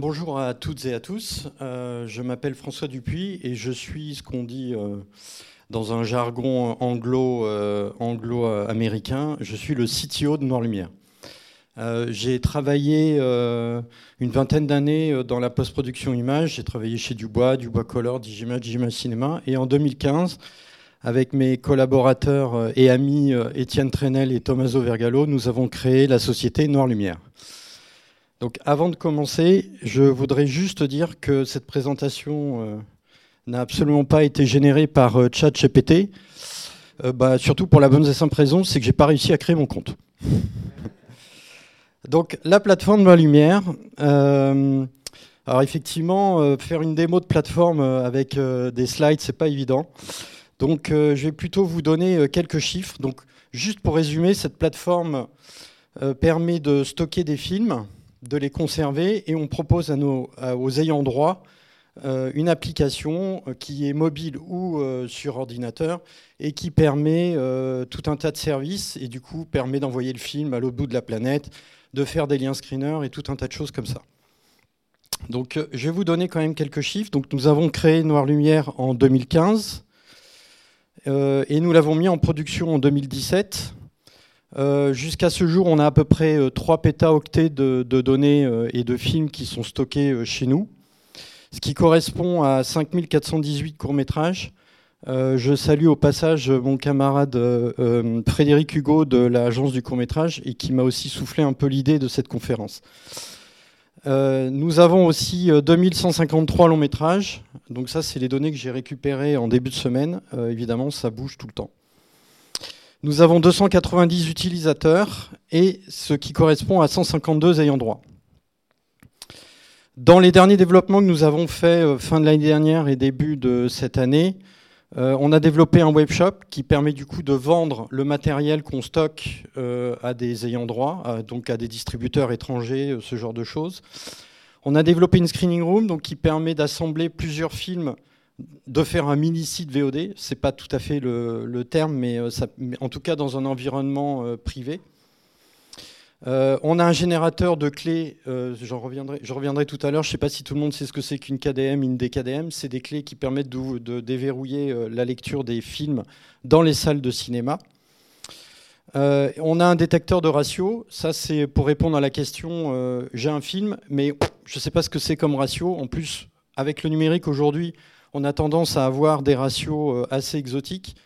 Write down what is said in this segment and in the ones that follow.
Bonjour à toutes et à tous. Euh, je m'appelle François Dupuis et je suis ce qu'on dit euh, dans un jargon euh, anglo-américain. Je suis le CTO de Noir Lumière. j'ai travaillé une vingtaine d'années dans la post-production image. J'ai travaillé chez Dubois, Dubois Color, Digimage, Digimage Cinéma. Et en 2015, avec mes collaborateurs et amis Étienne Trenel et Tommaso Vergallo, nous avons créé la société Noir Lumière. Donc avant de commencer, je voudrais juste dire que cette présentation euh, n'a absolument pas été générée par euh, ChatGPT. Euh, bah, surtout pour la bonne et simple raison, c'est que j'ai pas réussi à créer mon compte. Donc la plateforme de la lumière. alors effectivement, faire une démo de plateforme avec des slides, c'est pas évident. Donc je vais plutôt vous donner quelques chiffres. Donc juste pour résumer, cette plateforme permet de stocker des films de les conserver et on propose aux ayants droit euh, une application euh, qui est mobile ou euh, sur ordinateur et qui permet tout un tas de services et du coup permet d'envoyer le film à l'autre bout de la planète, de faire des liens screeners et tout un tas de choses comme ça. Donc je vais vous donner quand même quelques chiffres. Nous avons créé Noir Lumière en 2015 et nous l'avons mis en production en 2017. Euh, jusqu'à ce jour, on a à peu près 3 euh, pétaoctets de, données euh, et de films qui sont stockés chez nous, ce qui correspond à 5418 courts-métrages. je salue au passage mon camarade Frédéric Hugo de l'agence du court-métrage et qui m'a aussi soufflé un peu l'idée de cette conférence. nous avons aussi 2153 longs métrages. Donc ça, c'est les données que j'ai récupérées en début de semaine. évidemment, ça bouge tout le temps. Nous avons 290 utilisateurs et ce qui correspond à 152 ayants droit. Dans les derniers développements que nous avons faits euh, fin de l'année dernière et début de cette année, euh, on a développé un webshop qui permet du coup de vendre le matériel qu'on stocke euh, à des ayants droit, donc à des distributeurs étrangers, ce genre de choses. On a développé une screening room qui permet d'assembler plusieurs films de faire un mini site VOD, c'est pas tout à fait le, terme, mais, euh, en tout cas dans un environnement euh, privé. Euh, on a un générateur de clés, j'en reviendrai, je reviendrai tout à l'heure, je ne sais pas si tout le monde sait ce que c'est qu'une KDM, une DKDM, c'est des clés qui permettent de, déverrouiller la lecture des films dans les salles de cinéma. on a un détecteur de ratio, ça c'est pour répondre à la question, j'ai un film, mais je ne sais pas ce que c'est comme ratio, en plus avec le numérique aujourd'hui, on a tendance à avoir des ratios euh, assez exotiques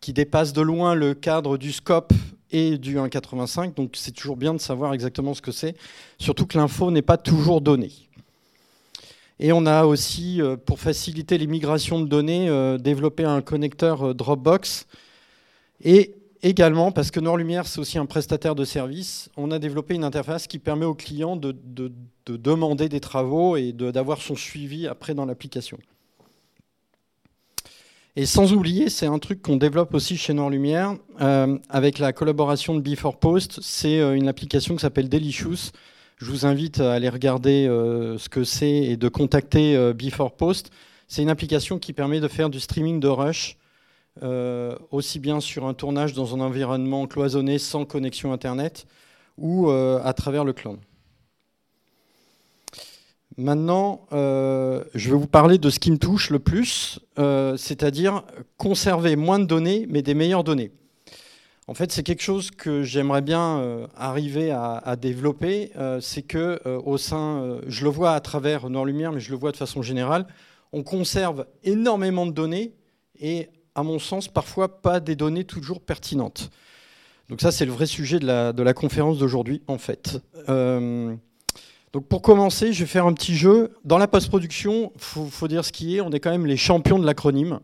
qui dépassent de loin le cadre du scope et du 1,85. Donc c'est toujours bien de savoir exactement ce que c'est, surtout que l'info n'est pas toujours donnée. Et on a aussi, euh, pour faciliter les migrations de données, euh, développé un connecteur Dropbox. Et également, parce que Noir Lumière, c'est aussi un prestataire de service, on a développé une interface qui permet au client de demander des travaux et d'avoir son suivi après dans l'application. Et sans oublier, c'est un truc qu'on développe aussi chez Noir Lumière euh, avec la collaboration de Before Post. C'est euh, une application qui s'appelle Delicious. Je vous invite à aller regarder euh, ce que c'est et de contacter Before Post. C'est une application qui permet de faire du streaming de rush, aussi bien sur un tournage dans un environnement cloisonné sans connexion Internet ou à travers le cloud. Maintenant, euh, je vais vous parler de ce qui me touche le plus, euh, c'est-à-dire conserver moins de données, mais des meilleures données. En fait, c'est quelque chose que j'aimerais bien euh, arriver à, développer. c'est que au sein, je le vois à travers Noir Lumière, mais je le vois de façon générale, on conserve énormément de données et, à mon sens, parfois pas des données toujours pertinentes. Donc ça, c'est le vrai sujet de la conférence d'aujourd'hui, en fait. Donc pour commencer, je vais faire un petit jeu. Dans la post-production, il faut, dire ce qui est, on est quand même les champions de l'acronyme.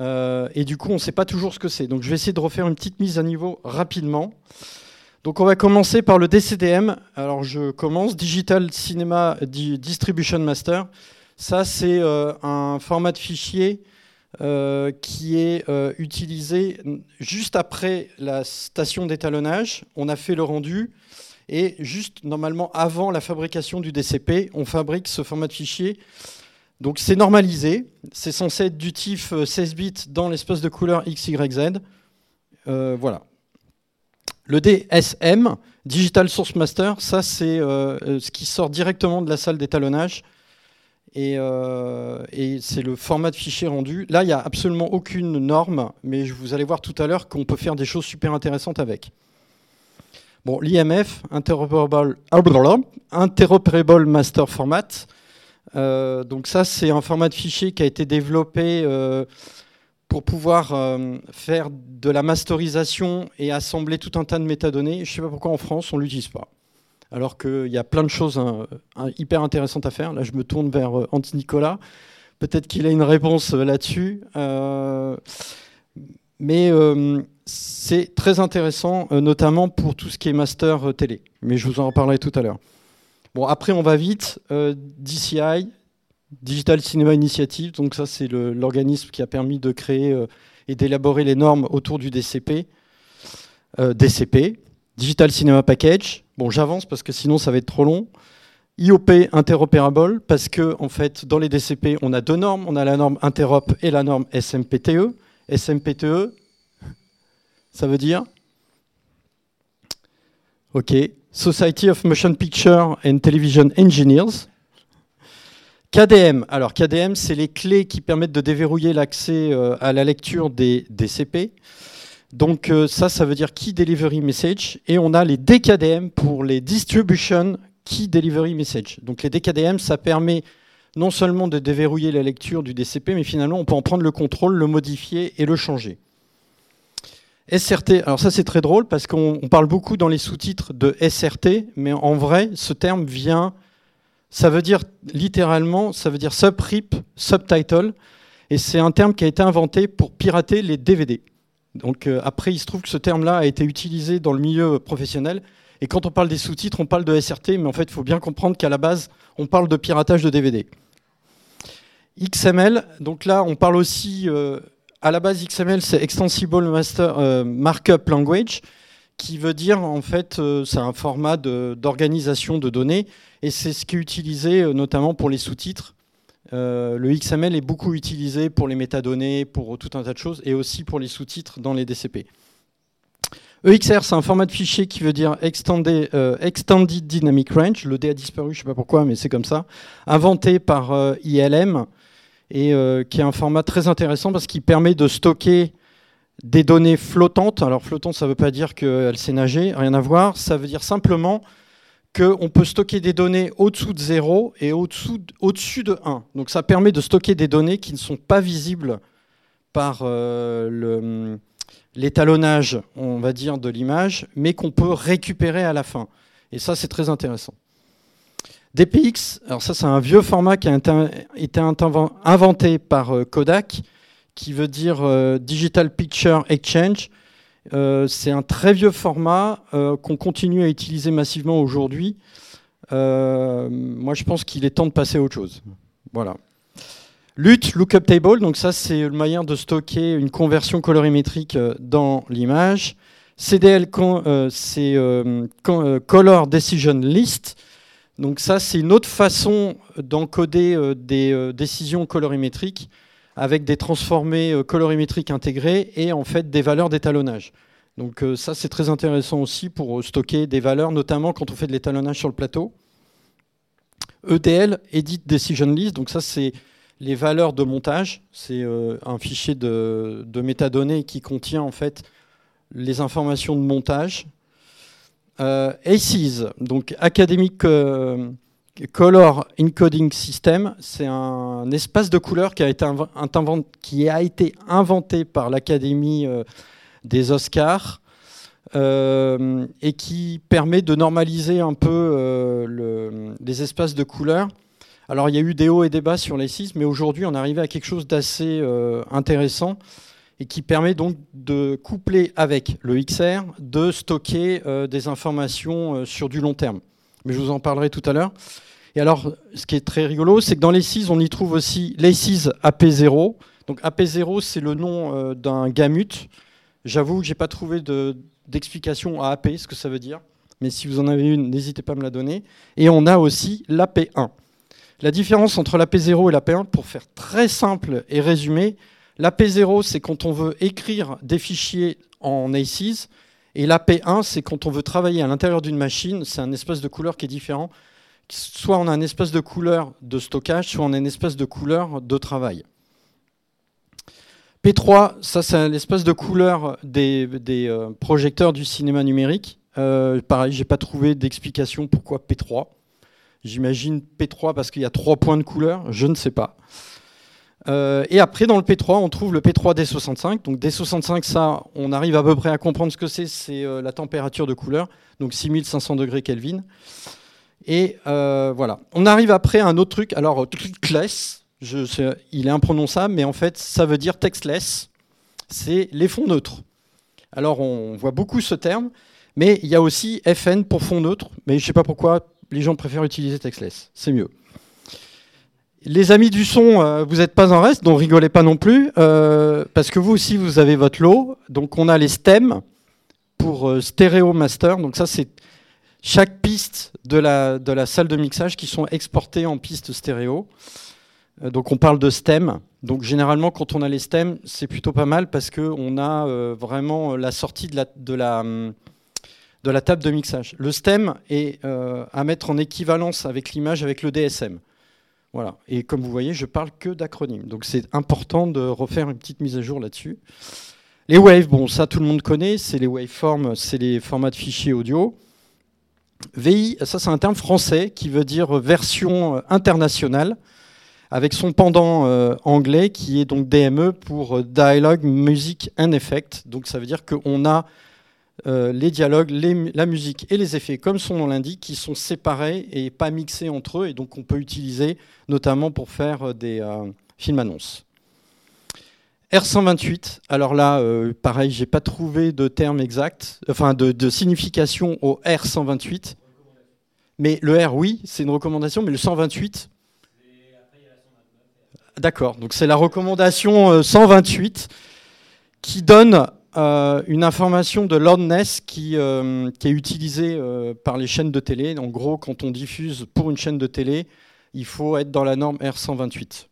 Euh, et du coup, on ne sait pas toujours ce que c'est. Donc je vais essayer de refaire une petite mise à niveau rapidement. Donc on va commencer par le DCDM. Alors je commence, Digital Cinema Distribution Master. Ça, c'est euh, un format de fichier euh, qui est utilisé juste après la station d'étalonnage. On a fait le rendu. Et juste normalement avant la fabrication du DCP, on fabrique ce format de fichier. Donc c'est normalisé, c'est censé être du TIFF 16 bits dans l'espace de couleur XYZ. Euh, voilà. Le DSM, Digital Source Master, ça c'est ce qui sort directement de la salle d'étalonnage euh, et, c'est le format de fichier rendu. Là, il n'y a absolument aucune norme, mais vous allez voir tout à l'heure qu'on peut faire des choses super intéressantes avec. Bon, l'IMF, Interoperable, Interoperable Master Format. Euh, donc ça, c'est un format de fichier qui a été développé euh, pour pouvoir faire de la masterisation et assembler tout un tas de métadonnées. Je ne sais pas pourquoi en France, on ne l'utilise pas alors qu'il y a plein de choses hein, hyper intéressantes à faire. Là, je me tourne vers euh, Anti Nicolas. Peut-être qu'il a une réponse euh, là-dessus. Euh, mais c'est très intéressant, notamment pour tout ce qui est master télé. Mais je vous en reparlerai tout à l'heure. Bon, après, on va vite. DCI, Digital Cinema Initiative. Donc ça, c'est l'organisme qui a permis de créer et d'élaborer les normes autour du DCP. DCP, Digital Cinema Package. Bon, j'avance parce que sinon ça va être trop long. IOP interopérable parce que en fait dans les DCP on a deux normes, on a la norme interop et la norme SMPTE. SMPTE, ça veut dire? OK, Society of Motion Picture and Television Engineers. KDM, alors KDM c'est les clés qui permettent de déverrouiller l'accès euh, à la lecture des DCP. Donc euh, ça, ça veut dire Key Delivery Message. Et on a les DKDM pour les Distribution Key Delivery Message. Donc les DKDM, ça permet non seulement de déverrouiller la lecture du DCP, mais finalement on peut en prendre le contrôle, le modifier et le changer. SRT, alors ça c'est très drôle parce qu'on parle beaucoup dans les sous-titres de SRT, mais en vrai ce terme vient, ça veut dire littéralement, ça veut dire subrip, subtitle, et c'est un terme qui a été inventé pour pirater les DVD. Donc euh, après, il se trouve que ce terme-là a été utilisé dans le milieu professionnel. Et quand on parle des sous-titres, on parle de SRT, mais en fait, il faut bien comprendre qu'à la base, on parle de piratage de DVD. XML, donc là, on parle aussi, euh, à la base, XML, c'est Extensible Master, euh, Markup Language, qui veut dire, en fait, c'est un format d'organisation de, données, et c'est ce qui est utilisé notamment pour les sous-titres. Euh, le XML est beaucoup utilisé pour les métadonnées, pour tout un tas de choses, et aussi pour les sous-titres dans les DCP. EXR, c'est un format de fichier qui veut dire Extended, euh, Extended Dynamic Range. Le D a disparu, je ne sais pas pourquoi, mais c'est comme ça. Inventé par euh, ILM, et qui est un format très intéressant parce qu'il permet de stocker des données flottantes. Alors flottante, ça ne veut pas dire qu'elle sait nager, rien à voir. Ça veut dire simplement qu'on peut stocker des données au-dessous de 0 et au-dessus de 1. Donc ça permet de stocker des données qui ne sont pas visibles par euh, l'étalonnage, on va dire, de l'image, mais qu'on peut récupérer à la fin. Et ça, c'est très intéressant. DPX, alors ça c'est un vieux format qui a été inventé par euh, Kodak, qui veut dire euh, Digital Picture Exchange. Euh, c'est un très vieux format qu'on continue à utiliser massivement aujourd'hui. Moi, je pense qu'il est temps de passer à autre chose. Voilà. LUT, Lookup Table, donc ça, c'est le moyen de stocker une conversion colorimétrique dans l'image. CDL, c'est Color Decision List. Donc ça, c'est une autre façon d'encoder des décisions colorimétriques avec des transformés euh, colorimétriques intégrés et en fait des valeurs d'étalonnage. Donc euh, ça c'est très intéressant aussi pour euh, stocker des valeurs, notamment quand on fait de l'étalonnage sur le plateau. EDL, Edit Decision List, donc ça c'est les valeurs de montage. C'est un fichier de, de, métadonnées qui contient en fait les informations de montage. ACES, donc Academic Color Encoding System, c'est un espace de couleurs qui a été, inventé par l'Académie euh, des Oscars euh, et qui permet de normaliser un peu euh, les espaces de couleurs. Alors il y a eu des hauts et des bas sur les mais aujourd'hui on est arrivé à quelque chose d'assez intéressant et qui permet donc de coupler avec le XR, de stocker des informations sur du long terme. Mais je vous en parlerai tout à l'heure. Et alors, ce qui est très rigolo, c'est que dans les 6, on y trouve aussi les 6 AP0. Donc AP0, c'est le nom euh, d'un gamut. J'avoue que je n'ai pas trouvé d'explication à AP, ce que ça veut dire. Mais si vous en avez une, n'hésitez pas à me la donner. Et on a aussi l'AP1. La différence entre l'AP0 et l'AP1, pour faire très simple et résumé, l'AP0, c'est quand on veut écrire des fichiers en ACES, Et la P1, c'est quand on veut travailler à l'intérieur d'une machine, c'est un espace de couleur qui est différent. Soit on a un espace de couleur de stockage, soit on a un espace de couleur de travail. P3, ça c'est l'espace de couleur des, euh, projecteurs du cinéma numérique. Euh, pareil, j'ai pas trouvé d'explication pourquoi P3. J'imagine P3 parce qu'il y a trois points de couleur, je ne sais pas. Euh, et après, dans le P3, on trouve le P3 D65. Donc D65, ça, on arrive à peu près à comprendre ce que c'est. C'est euh, la température de couleur, donc 6500 degrés Kelvin. Et euh, voilà. On arrive après à un autre truc. Alors, sais, il est imprononçable, mais en fait, ça veut dire textless. C'est les fonds neutres. Alors, on voit beaucoup ce terme, mais il y a aussi FN pour fonds neutres. Mais je ne sais pas pourquoi les gens préfèrent utiliser textless. C'est mieux. Les amis du son, euh, vous n'êtes pas en reste, donc rigolez pas non plus, euh, parce que vous aussi, vous avez votre lot. Donc on a les stems pour euh, stéréo master. Donc ça, c'est chaque piste de la, salle de mixage qui sont exportées en piste stéréo. donc on parle de stems. Donc généralement, quand on a les stems, c'est plutôt pas mal parce qu'on a vraiment la sortie la, de la table de mixage. Le stem est à mettre en équivalence avec l'image avec le DSM. Voilà. Et comme vous voyez, je parle que d'acronymes. Donc c'est important de refaire une petite mise à jour là-dessus. Les waves, bon, ça tout le monde connaît, c'est les waveforms, c'est les formats de fichiers audio. VI, ça c'est un terme français qui veut dire version euh, internationale, avec son pendant euh, anglais qui est donc DME pour euh, Dialogue Music and Effect. Donc ça veut dire qu'on a euh, les dialogues, la musique et les effets, comme son nom l'indique, qui sont séparés et pas mixés entre eux, et donc on peut utiliser notamment pour faire euh, des euh, films annonces. R128, alors là, pareil, j'ai pas trouvé de terme exact, enfin de, signification au R128, mais le R, oui, c'est une recommandation, mais le 128, D'accord, donc c'est la recommandation 128 qui donne euh, une information de loudness qui, euh, qui est utilisée euh, par les chaînes de télé. En gros, quand on diffuse pour une chaîne de télé, il faut être dans la norme R128.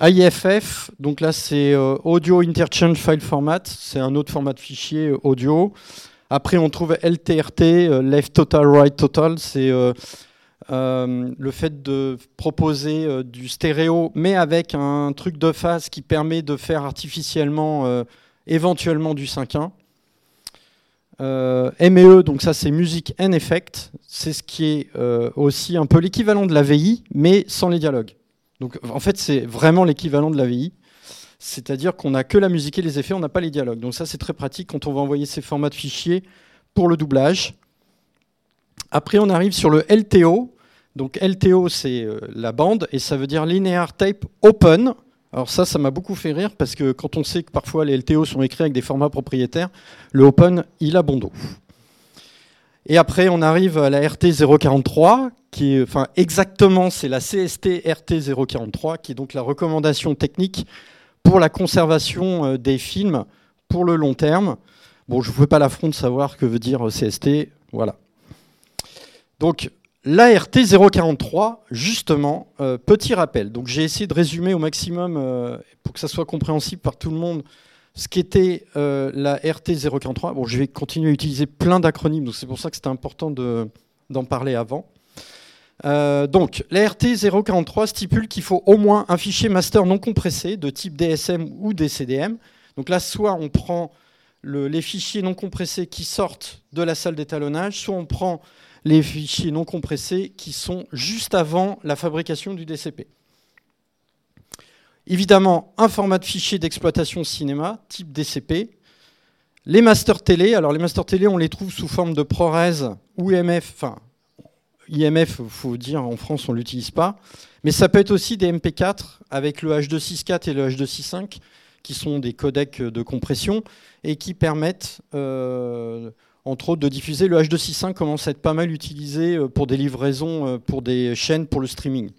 AIFF, donc là c'est Audio Interchange File Format, c'est un autre format de fichier audio. Après on trouve LTRT, Left Total, Right Total, c'est le fait de proposer du stéréo, mais avec un truc de phase qui permet de faire artificiellement éventuellement du 5.1. Euh, MEE, donc ça c'est Music and Effect, c'est ce qui est euh, aussi un peu l'équivalent de la VI, mais sans les dialogues. Donc en fait c'est vraiment l'équivalent de la VI, c'est-à-dire qu'on n'a que la musique et les effets, on n'a pas les dialogues. Donc ça c'est très pratique quand on va envoyer ces formats de fichiers pour le doublage. Après on arrive sur le LTO, donc LTO c'est euh, la bande et ça veut dire Linear Tape Open, alors ça, ça m'a beaucoup fait rire parce que quand on sait que parfois les LTO sont écrits avec des formats propriétaires, le Open, il a bon dos. Et après, on arrive à la RT 043, qui est, enfin exactement, c'est la CST RT 043, qui est donc la recommandation technique pour la conservation euh, des films pour le long terme. Bon, je ne fais pas l'affront de savoir que veut dire CST, voilà. Donc, L'ART 043, justement, euh, petit rappel. Donc j'ai essayé de résumer au maximum, euh, pour que ça soit compréhensible par tout le monde, ce qu'était euh, la RT 043. Bon, je vais continuer à utiliser plein d'acronymes, donc c'est pour ça que c'était important d'en parler avant. donc, la RT 043 stipule qu'il faut au moins un fichier master non compressé de type DSM ou DCDM. Donc là, soit on prend les fichiers non compressés qui sortent de la salle d'étalonnage, soit on prend les fichiers non compressés qui sont juste avant la fabrication du DCP. Évidemment, un format de fichier d'exploitation cinéma, type DCP. Les masters télé, alors les masters télé, on les trouve sous forme de ProRes ou IMF, enfin, IMF, il faut dire, en France, on ne l'utilise pas. Mais ça peut être aussi des MP4 avec le H264 et le H265, qui sont des codecs de compression et qui permettent euh, entre autres de diffuser. Le H265 commence à être pas mal utilisé euh, pour des livraisons, euh, pour des chaînes, pour le streaming.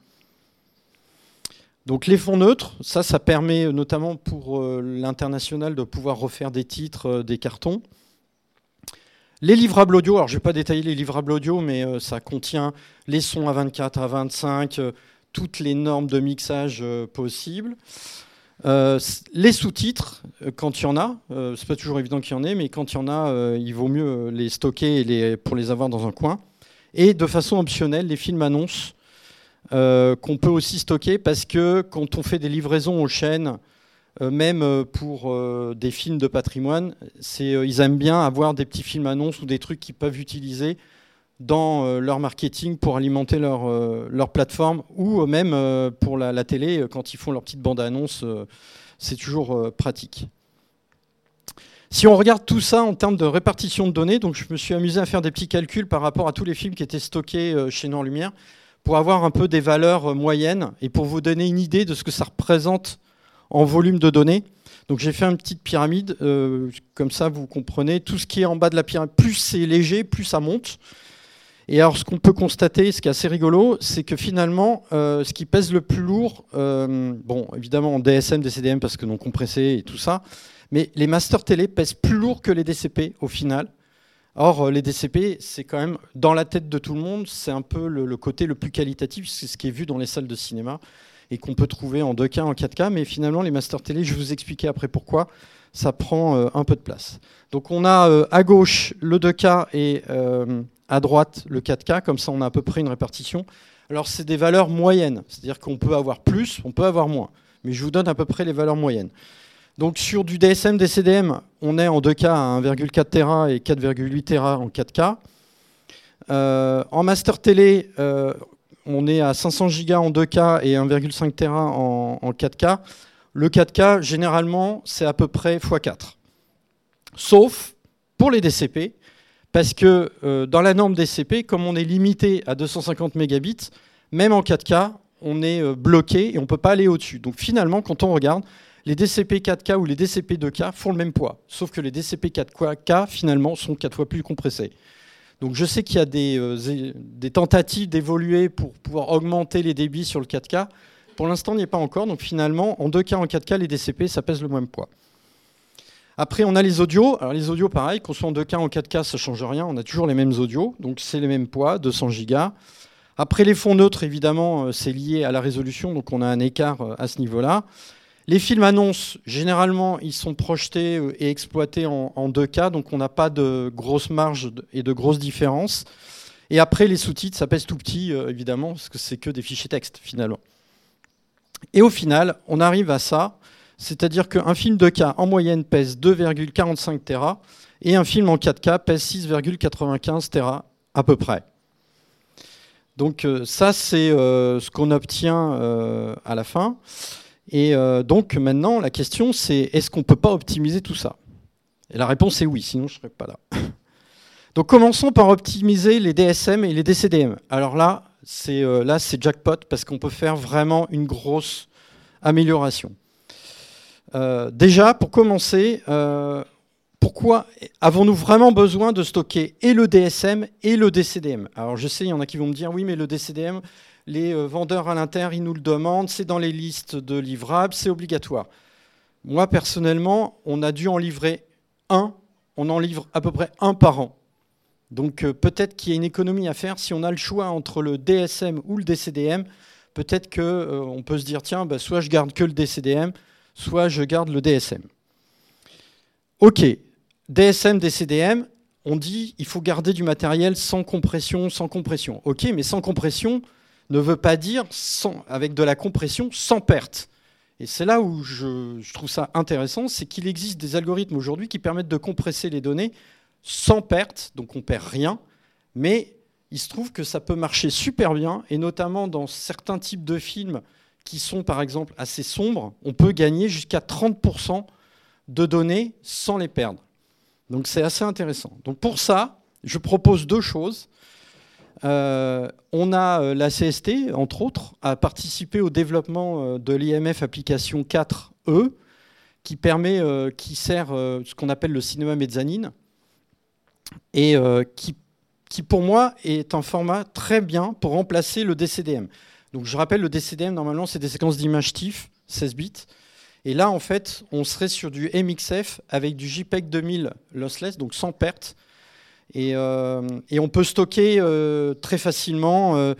Donc les fonds neutres, ça, ça permet euh, notamment pour l'international de pouvoir refaire des titres, des cartons. Les livrables audio, alors je ne vais pas détailler les livrables audio, mais ça contient les sons à 24, à 25, toutes les normes de mixage possibles. Les sous-titres, quand il y en a, c'est pas toujours évident qu'il y en ait, mais quand il y en a, il vaut mieux les stocker pour les avoir dans un coin. Et de façon optionnelle, les films annonces qu'on peut aussi stocker parce que quand on fait des livraisons aux chaînes, même pour des films de patrimoine, ils aiment bien avoir des petits films annonces ou des trucs qu'ils peuvent utiliser dans euh, leur marketing pour alimenter leur, euh, leur plateforme ou même euh, pour la, télé quand ils font leur petite bande-annonce. c'est toujours pratique. Si on regarde tout ça en termes de répartition de données, donc je me suis amusé à faire des petits calculs par rapport à tous les films qui étaient stockés chez Noir Lumière pour avoir un peu des valeurs moyennes et pour vous donner une idée de ce que ça représente en volume de données. Donc j'ai fait une petite pyramide, comme ça vous comprenez, tout ce qui est en bas de la pyramide, plus c'est léger, plus ça monte. Et alors, ce qu'on peut constater, ce qui est assez rigolo, c'est que finalement, euh, ce qui pèse le plus lourd, euh, bon, évidemment en DSM, DCDM parce que non compressé et tout ça, mais les master télé pèsent plus lourd que les DCP au final. Or, euh, les DCP, c'est quand même dans la tête de tout le monde, c'est un peu le, côté le plus qualitatif, c'est ce qui est vu dans les salles de cinéma et qu'on peut trouver en 2K, en 4K, mais finalement, les master télé, je vais vous expliquer après pourquoi, ça prend un peu de place. Donc, on a à gauche le 2K et à droite le 4K, comme ça on a à peu près une répartition. Alors c'est des valeurs moyennes, c'est-à-dire qu'on peut avoir plus, on peut avoir moins, mais je vous donne à peu près les valeurs moyennes. Donc sur du DSM, DCDM, on est en 2K à 1,4 Tera et 4,8 Tera en 4K. Euh, en master télé, euh, on est à 500 Go en 2K et 1,5 Tera en 4K. Le 4K, généralement, c'est à peu près x4. Sauf pour les DCP, parce que euh, dans la norme DCP, comme on est limité à 250 mégabits, même en 4K, on est euh, bloqué et on ne peut pas aller au-dessus. Donc finalement, quand on regarde, les DCP 4K ou les DCP 2K font le même poids, sauf que les DCP 4K finalement sont 4 fois plus compressés. Donc je sais qu'il y a des, euh, tentatives d'évoluer pour pouvoir augmenter les débits sur le 4K. Pour l'instant, il n'y est pas encore. Donc finalement, en 2K, en 4K, les DCP, ça pèse le même poids. Après, on a les audios. Alors, les audios, pareil, qu'on soit en 2K, en 4K, ça ne change rien. On a toujours les mêmes audios. Donc, c'est les mêmes poids, 200 Go. Après, les fonds neutres, évidemment, euh, c'est lié à la résolution. Donc, on a un écart euh, à ce niveau-là. Les films annonces, généralement, ils sont projetés euh, et exploités en, 2K. Donc, on n'a pas de grosses marges et de grosses différences. Et après, les sous-titres, ça pèse tout petit, évidemment, parce que c'est que des fichiers texte, finalement. Et au final, on arrive à ça. C'est-à-dire qu'un film 2K en moyenne pèse 2,45 Tera et un film en 4K pèse 6,95 Tera à peu près. Donc euh, ça, c'est euh, ce qu'on obtient euh, à la fin. Et donc maintenant, la question, c'est est-ce qu'on ne peut pas optimiser tout ça? Et la réponse est oui, sinon je ne serais pas là. Donc commençons par optimiser les DSM et les DCDM. Alors là, c'est là c'est jackpot parce qu'on peut faire vraiment une grosse amélioration. Euh, déjà, pour commencer, euh, pourquoi avons-nous vraiment besoin de stocker et le DSM et le DCDM Alors je sais, il y en a qui vont me dire, oui, mais le DCDM, les euh, vendeurs à l'intérieur, ils nous le demandent, c'est dans les listes de livrables, c'est obligatoire. Moi, personnellement, on a dû en livrer un, on en livre à peu près un par an. Donc peut-être qu'il y a une économie à faire si on a le choix entre le DSM ou le DCDM. Peut-être qu'on peut se dire, tiens, bah, soit je garde que le DCDM, soit je garde le DSM. Ok, DSM, DCDM, on dit il faut garder du matériel sans compression, sans compression. Ok, mais sans compression ne veut pas dire sans, avec de la compression sans perte. Et c'est là où je, trouve ça intéressant, c'est qu'il existe des algorithmes aujourd'hui qui permettent de compresser les données sans perte, donc on perd rien, mais il se trouve que ça peut marcher super bien, et notamment dans certains types de films qui sont par exemple assez sombres, on peut gagner jusqu'à 30% de données sans les perdre. Donc c'est assez intéressant. Donc pour ça, je propose deux choses. Euh, on a euh, la CST, entre autres, a participé au développement euh, de l'IMF application 4E, qui permet, qui sert ce qu'on appelle le cinéma mezzanine, et qui, qui pour moi est un format très bien pour remplacer le DCDM. Donc je rappelle, le DCDM, normalement, c'est des séquences d'images TIFF, 16 bits. Et là, en fait, on serait sur du MXF avec du JPEG 2000 lossless, donc sans perte. Et, euh, on peut stocker euh, très facilement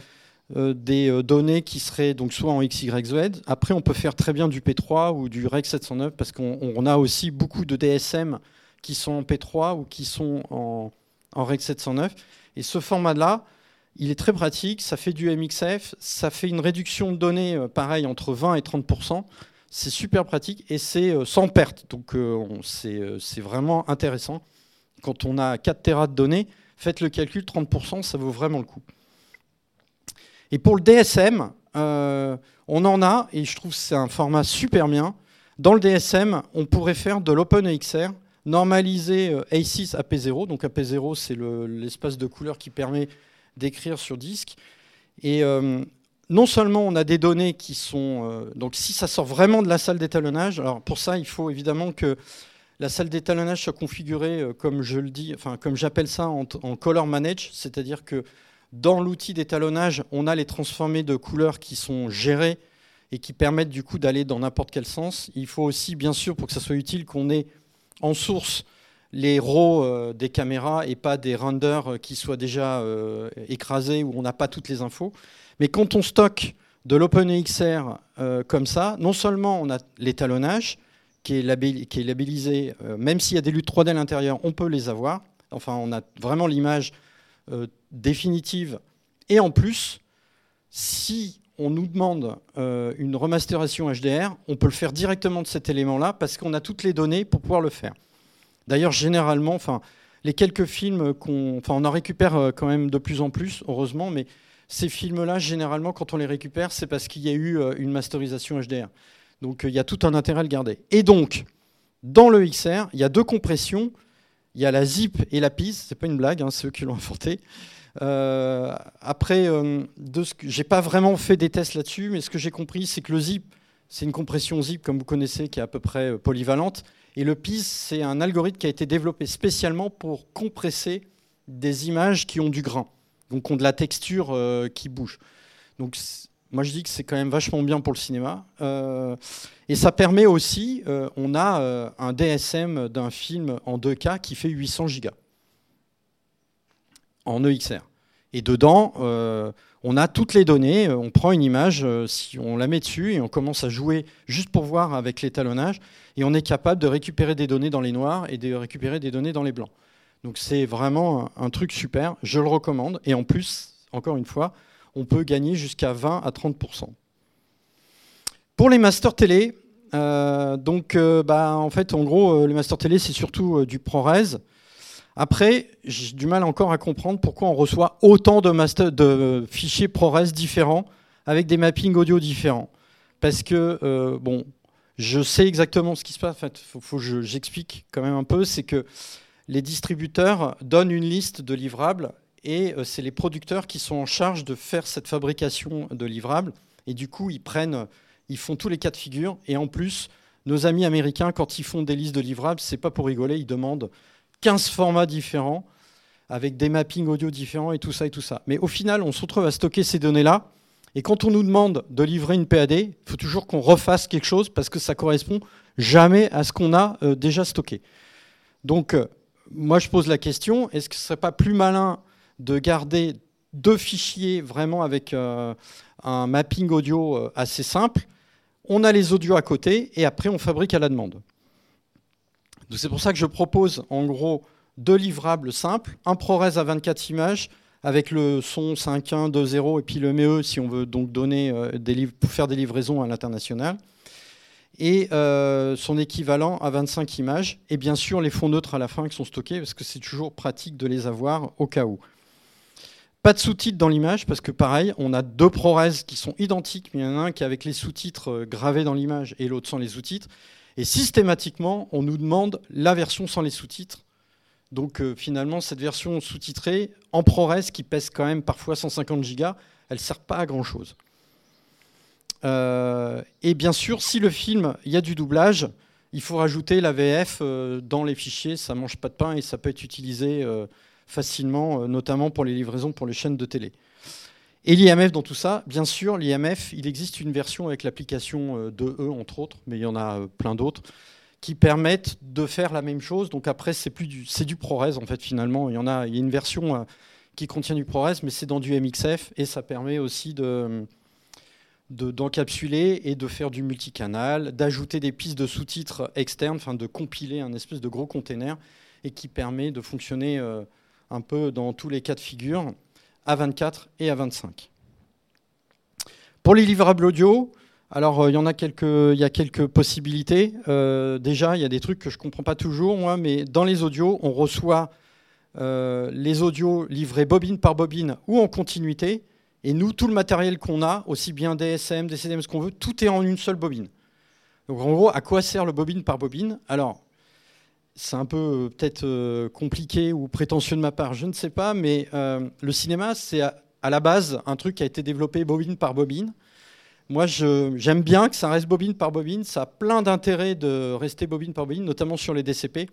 des données qui seraient donc soit en XYZ. Après, on peut faire très bien du P3 ou du Rec 709 parce qu'on a aussi beaucoup de DSM qui sont en P3 ou qui sont en, en Rec 709. Et ce format-là, il est très pratique, ça fait du MXF, ça fait une réduction de données, euh, pareil, entre 20 et 30%. C'est super pratique et c'est euh, sans perte. Donc euh, c'est vraiment intéressant. Quand on a 4 Tera de données, faites le calcul, 30%, ça vaut vraiment le coup. Et pour le DSM, on en a, et je trouve que c'est un format super bien. Dans le DSM, on pourrait faire de l'OpenEXR, normaliser A6 à P0. Donc AP0, c'est l'espace de couleur qui permet d'écrire sur disque. Et euh, non seulement on a des données qui sont... Euh, donc si ça sort vraiment de la salle d'étalonnage, alors pour ça il faut évidemment que la salle d'étalonnage soit configurée euh, comme je le dis, enfin comme j'appelle ça en, color manage, c'est-à-dire que dans l'outil d'étalonnage, on a les transformés de couleurs qui sont gérés et qui permettent du coup d'aller dans n'importe quel sens. Il faut aussi, bien sûr, pour que ça soit utile, qu'on ait en source les RAW euh, des caméras et pas des renders euh, qui soient déjà euh, écrasés où on n'a pas toutes les infos. Mais quand on stocke de l'OpenEXR comme ça, non seulement on a l'étalonnage qui est, labellisé, même s'il y a des luttes 3D à l'intérieur, on peut les avoir. Enfin, on a vraiment l'image définitive. Et en plus, si on nous demande une remasteration HDR, on peut le faire directement de cet élément-là parce qu'on a toutes les données pour pouvoir le faire. D'ailleurs, généralement, les quelques films qu'on, on en récupère euh, quand même de plus en plus, heureusement, mais ces films-là, généralement, quand on les récupère, c'est parce qu'il y a eu euh, une masterisation HDR. Donc, euh, il y a tout un intérêt à le garder. Et donc, dans le XR, il y a deux compressions. Il y a la zip et la PIS. C'est pas une blague, hein, c'est eux qui l'ont inventé. après, de j'ai pas vraiment fait des tests là-dessus, mais ce que j'ai compris, c'est que le zip, c'est une compression zip, comme vous connaissez, qui est à peu près polyvalente. Et le PIS, c'est un algorithme qui a été développé spécialement pour compresser des images qui ont du grain, donc qui ont de la texture euh, qui bouge. Donc moi je dis que c'est quand même vachement bien pour le cinéma. Euh, et ça permet aussi, euh, on a un DSM d'un film en 2K qui fait 800 gigas en EXR. Et dedans, on a toutes les données, on prend une image, si on la met dessus et on commence à jouer juste pour voir avec l'étalonnage et on est capable de récupérer des données dans les noirs et de récupérer des données dans les blancs. Donc c'est vraiment un truc super, je le recommande, et en plus, encore une fois, on peut gagner jusqu'à 20 à 30%. Pour les masters télé, euh, donc euh, bah, en fait, en gros, euh, les masters télé, c'est surtout du ProRes. Après, j'ai du mal encore à comprendre pourquoi on reçoit autant de, fichiers ProRes différents avec des mappings audio différents. Parce que, bon, je sais exactement ce qui se passe. En fait, faut, faut que j'explique quand même un peu. C'est que les distributeurs donnent une liste de livrables et euh, c'est les producteurs qui sont en charge de faire cette fabrication de livrables. Et du coup, ils prennent, ils font tous les cas de figure. Et en plus, nos amis américains, quand ils font des listes de livrables, c'est pas pour rigoler, ils demandent 15 formats différents avec des mappings audio différents et tout ça et tout ça. Mais au final, on se retrouve à stocker ces données-là et quand on nous demande de livrer une PAD, il faut toujours qu'on refasse quelque chose parce que ça correspond jamais à ce qu'on a euh, déjà stocké. Donc, euh, moi, je pose la question est-ce que ce serait pas plus malin de garder deux fichiers vraiment avec euh, un mapping audio assez simple? On a les audios à côté et après, on fabrique à la demande. C'est pour ça que je propose en gros deux livrables simples, un ProRes à 24 images avec le son 5.1, 2.0 et puis le ME si on veut donc donner euh, pour faire des livraisons à l'international. Et euh, son équivalent à 25 images. Et bien sûr, les fonds neutres à la fin qui sont stockés, parce que c'est toujours pratique de les avoir au cas où. Pas de sous-titres dans l'image, parce que pareil, on a deux ProRes qui sont identiques, mais il y en a un qui est avec les sous-titres euh, gravés dans l'image et l'autre sans les sous-titres. Et systématiquement, on nous demande la version sans les sous-titres donc euh, finalement, cette version sous-titrée en ProRes, qui pèse quand même parfois 150 gigas, elle ne sert pas à grand-chose. Euh, et bien sûr, si le film, il y a du doublage, il faut rajouter la VF euh, dans les fichiers, ça ne mange pas de pain et ça peut être utilisé facilement, notamment pour les livraisons pour les chaînes de télé. Et l'IMF dans tout ça, bien sûr, l'IMF, il existe une version avec l'application de E, entre autres, mais il y en a plein d'autres qui permettent de faire la même chose. Donc après, c'est plus du, c'est du ProRes en fait finalement. Il y en a, il y a une version euh, qui contient du ProRes, mais c'est dans du MXF et ça permet aussi de d'encapsuler et de faire du multicanal, d'ajouter des pistes de sous-titres externes, enfin de compiler un espèce de gros container et qui permet de fonctionner euh, un peu dans tous les cas de figure à 24 et à 25. Pour les livrables audio, alors euh, il y en a quelques, il y a quelques possibilités. Euh, déjà, il y a des trucs que je ne comprends pas toujours moi, mais dans les audios, on reçoit les audios livrés bobine par bobine ou en continuité et nous, tout le matériel qu'on a, aussi bien DSM, DCDM, ce qu'on veut, tout est en une seule bobine. Donc en gros, à quoi sert le bobine par bobine? Alors, c'est un peu euh, peut-être euh, compliqué ou prétentieux de ma part, je ne sais pas, mais euh, le cinéma, c'est à, la base un truc qui a été développé bobine par bobine. Moi, j'aime bien que ça reste bobine par bobine. Ça a plein d'intérêt de rester bobine par bobine, notamment sur les DCP.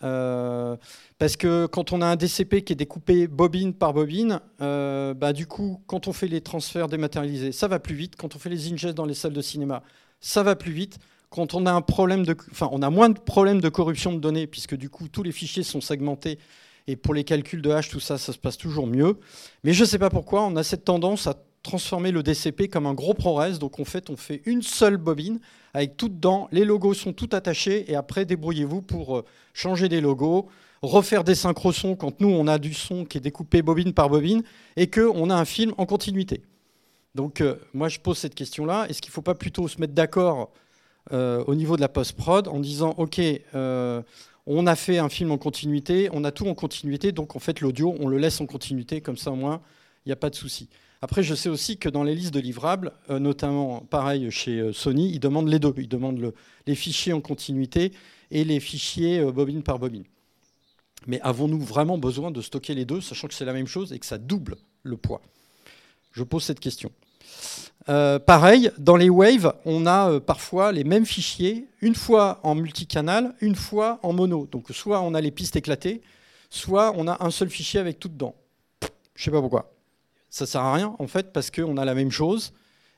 Parce que quand on a un DCP qui est découpé bobine par bobine, bah, du coup, quand on fait les transferts dématérialisés, ça va plus vite. Quand on fait les ingests dans les salles de cinéma, ça va plus vite. Quand on a un problème de, on a moins de problèmes de corruption de données, puisque du coup, tous les fichiers sont segmentés. Et pour les calculs de hash, tout ça, ça se passe toujours mieux. Mais je ne sais pas pourquoi, on a cette tendance à transformer le DCP comme un gros ProRes. Donc en fait, on fait une seule bobine avec tout dedans. Les logos sont tout attachés et après, débrouillez-vous pour euh, changer des logos, refaire des synchrosons quand nous, on a du son qui est découpé bobine par bobine et qu'on a un film en continuité. Donc euh, moi, je pose cette question-là. Est-ce qu'il ne faut pas plutôt se mettre d'accord euh, au niveau de la post-prod en disant, OK, on a fait un film en continuité, on a tout en continuité, donc en fait, l'audio, on le laisse en continuité, comme ça au moins, il n'y a pas de souci. Après, je sais aussi que dans les listes de livrables, euh, notamment pareil chez euh, Sony, ils demandent les deux. Ils demandent les fichiers en continuité et les fichiers euh, bobine par bobine. Mais avons-nous vraiment besoin de stocker les deux, sachant que c'est la même chose et que ça double le poids? Je pose cette question. Pareil, dans les waves, on a parfois les mêmes fichiers, une fois en multicanal, une fois en mono. Donc soit on a les pistes éclatées, soit on a un seul fichier avec tout dedans. Je sais pas pourquoi ça sert à rien en fait parce qu'on a la même chose.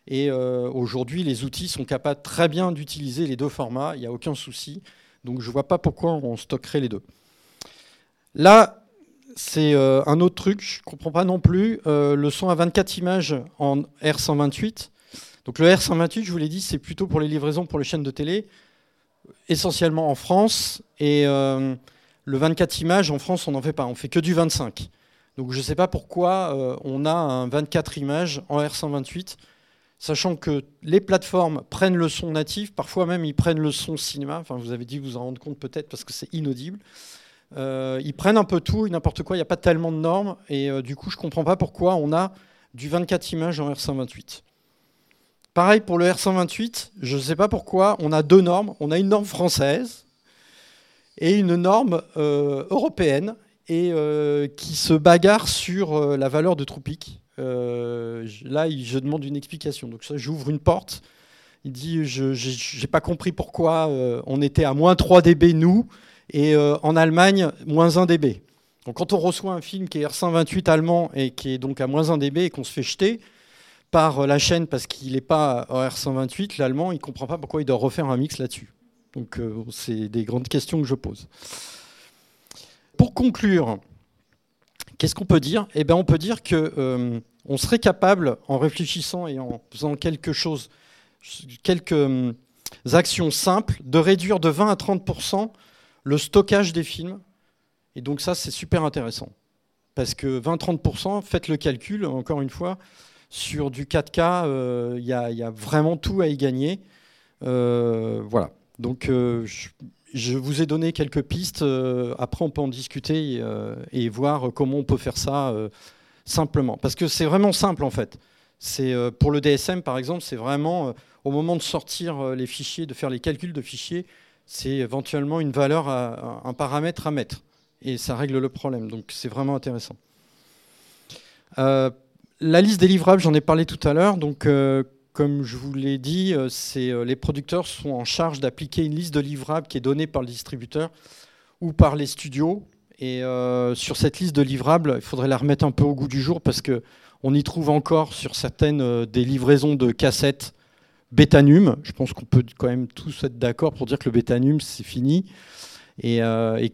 Et euh, aujourd'hui, les outils sont capables très bien d'utiliser les deux formats, il n'y a aucun souci. Donc je ne vois pas pourquoi on stockerait les deux. Là, c'est euh, un autre truc, je ne comprends pas non plus. Euh, le son à 24 images en R128. Donc le R128, je vous l'ai dit, c'est plutôt pour les livraisons pour les chaînes de télé, essentiellement en France. Et le 24 images, en France, on n'en fait pas, on fait que du 25. Donc je ne sais pas pourquoi euh, on a un 24 images en R128, sachant que les plateformes prennent le son natif, parfois même ils prennent le son cinéma, enfin vous avez dit vous en rendre compte peut-être parce que c'est inaudible. Euh, ils prennent un peu tout n'importe quoi, il n'y a pas tellement de normes, et euh, du coup je ne comprends pas pourquoi on a du 24 images en R128. Pareil pour le R128, je ne sais pas pourquoi on a deux normes. On a une norme française et une norme européenne et euh, qui se bagarre sur euh, la valeur de Troupic. Euh, là, je demande une explication. Donc ça, j'ouvre une porte. Il dit, je n'ai pas compris pourquoi on était à moins 3 dB, nous, et en Allemagne, moins 1 dB. Donc quand on reçoit un film qui est R128 allemand et qui est donc à moins 1 dB et qu'on se fait jeter par la chaîne parce qu'il n'est pas en R128, l'allemand, il ne comprend pas pourquoi il doit refaire un mix là-dessus. Donc c'est des grandes questions que je pose. Pour conclure, qu'est-ce qu'on peut dire? Eh bien, on peut dire que euh, on serait capable, en réfléchissant et en faisant quelque chose, quelques euh, actions simples, de réduire de 20 à 30 le stockage des films. Et donc ça, c'est super intéressant. Parce que 20-30%, faites le calcul, encore une fois, sur du 4K, euh, il y, a vraiment tout à y gagner. voilà. Donc, je, je vous ai donné quelques pistes. Euh, après, on peut en discuter euh, et, voir comment on peut faire ça euh, simplement. Parce que c'est vraiment simple, en fait. C'est pour le DSM, par exemple, c'est vraiment au moment de sortir les fichiers, de faire les calculs de fichiers, c'est éventuellement une valeur, un paramètre à mettre. Et ça règle le problème. Donc, c'est vraiment intéressant. la liste des livrables, j'en ai parlé tout à l'heure. Donc, comme je vous l'ai dit, euh, euh, les producteurs sont en charge d'appliquer une liste de livrables qui est donnée par le distributeur ou par les studios. Et euh, sur cette liste de livrables, il faudrait la remettre un peu au goût du jour parce qu'on y trouve encore sur certaines des livraisons de cassettes Bétanum. Je pense qu'on peut quand même tous être d'accord pour dire que le Bétanum, c'est fini. Et,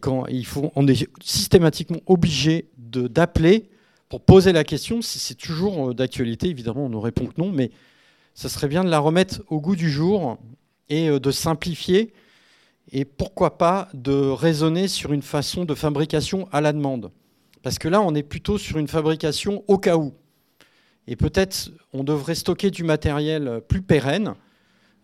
quand il faut, on est systématiquement obligé d'appeler pour poser la question, si c'est toujours d'actualité, évidemment on nous répond que non, mais ça serait bien de la remettre au goût du jour et de simplifier et pourquoi pas de raisonner sur une façon de fabrication à la demande. Parce que là, on est plutôt sur une fabrication au cas où. Et peut-être on devrait stocker du matériel plus pérenne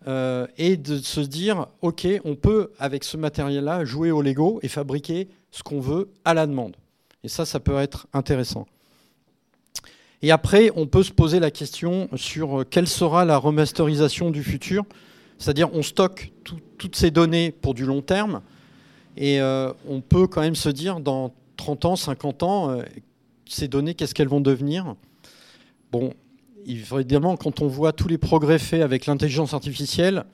euh, et de se dire, OK, on peut, avec ce matériel-là, jouer au Lego et fabriquer ce qu'on veut à la demande. Et ça, ça peut être intéressant. Et après, on peut se poser la question sur quelle sera la remasterisation du futur. C'est-à-dire, on stocke toutes ces données pour du long terme. Et euh, on peut quand même se dire, dans 30 ans, 50 ans, euh, ces données, qu'est-ce qu'elles vont devenir? Bon, évidemment, quand on voit tous les progrès faits avec l'intelligence artificielle,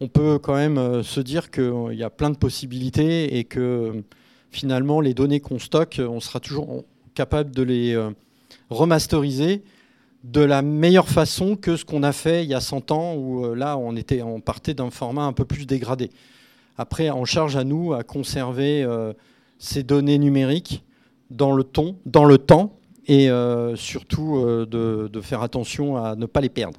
on peut quand même euh, se dire qu'il y a plein de possibilités et que finalement, les données qu'on stocke, on sera toujours capable de les remasteriser de la meilleure façon que ce qu'on a fait il y a 100 ans, où euh, là, on, était, on partait d'un format un peu plus dégradé. Après, on charge à nous à conserver euh, ces données numériques dans le temps et euh, surtout euh, de, faire attention à ne pas les perdre.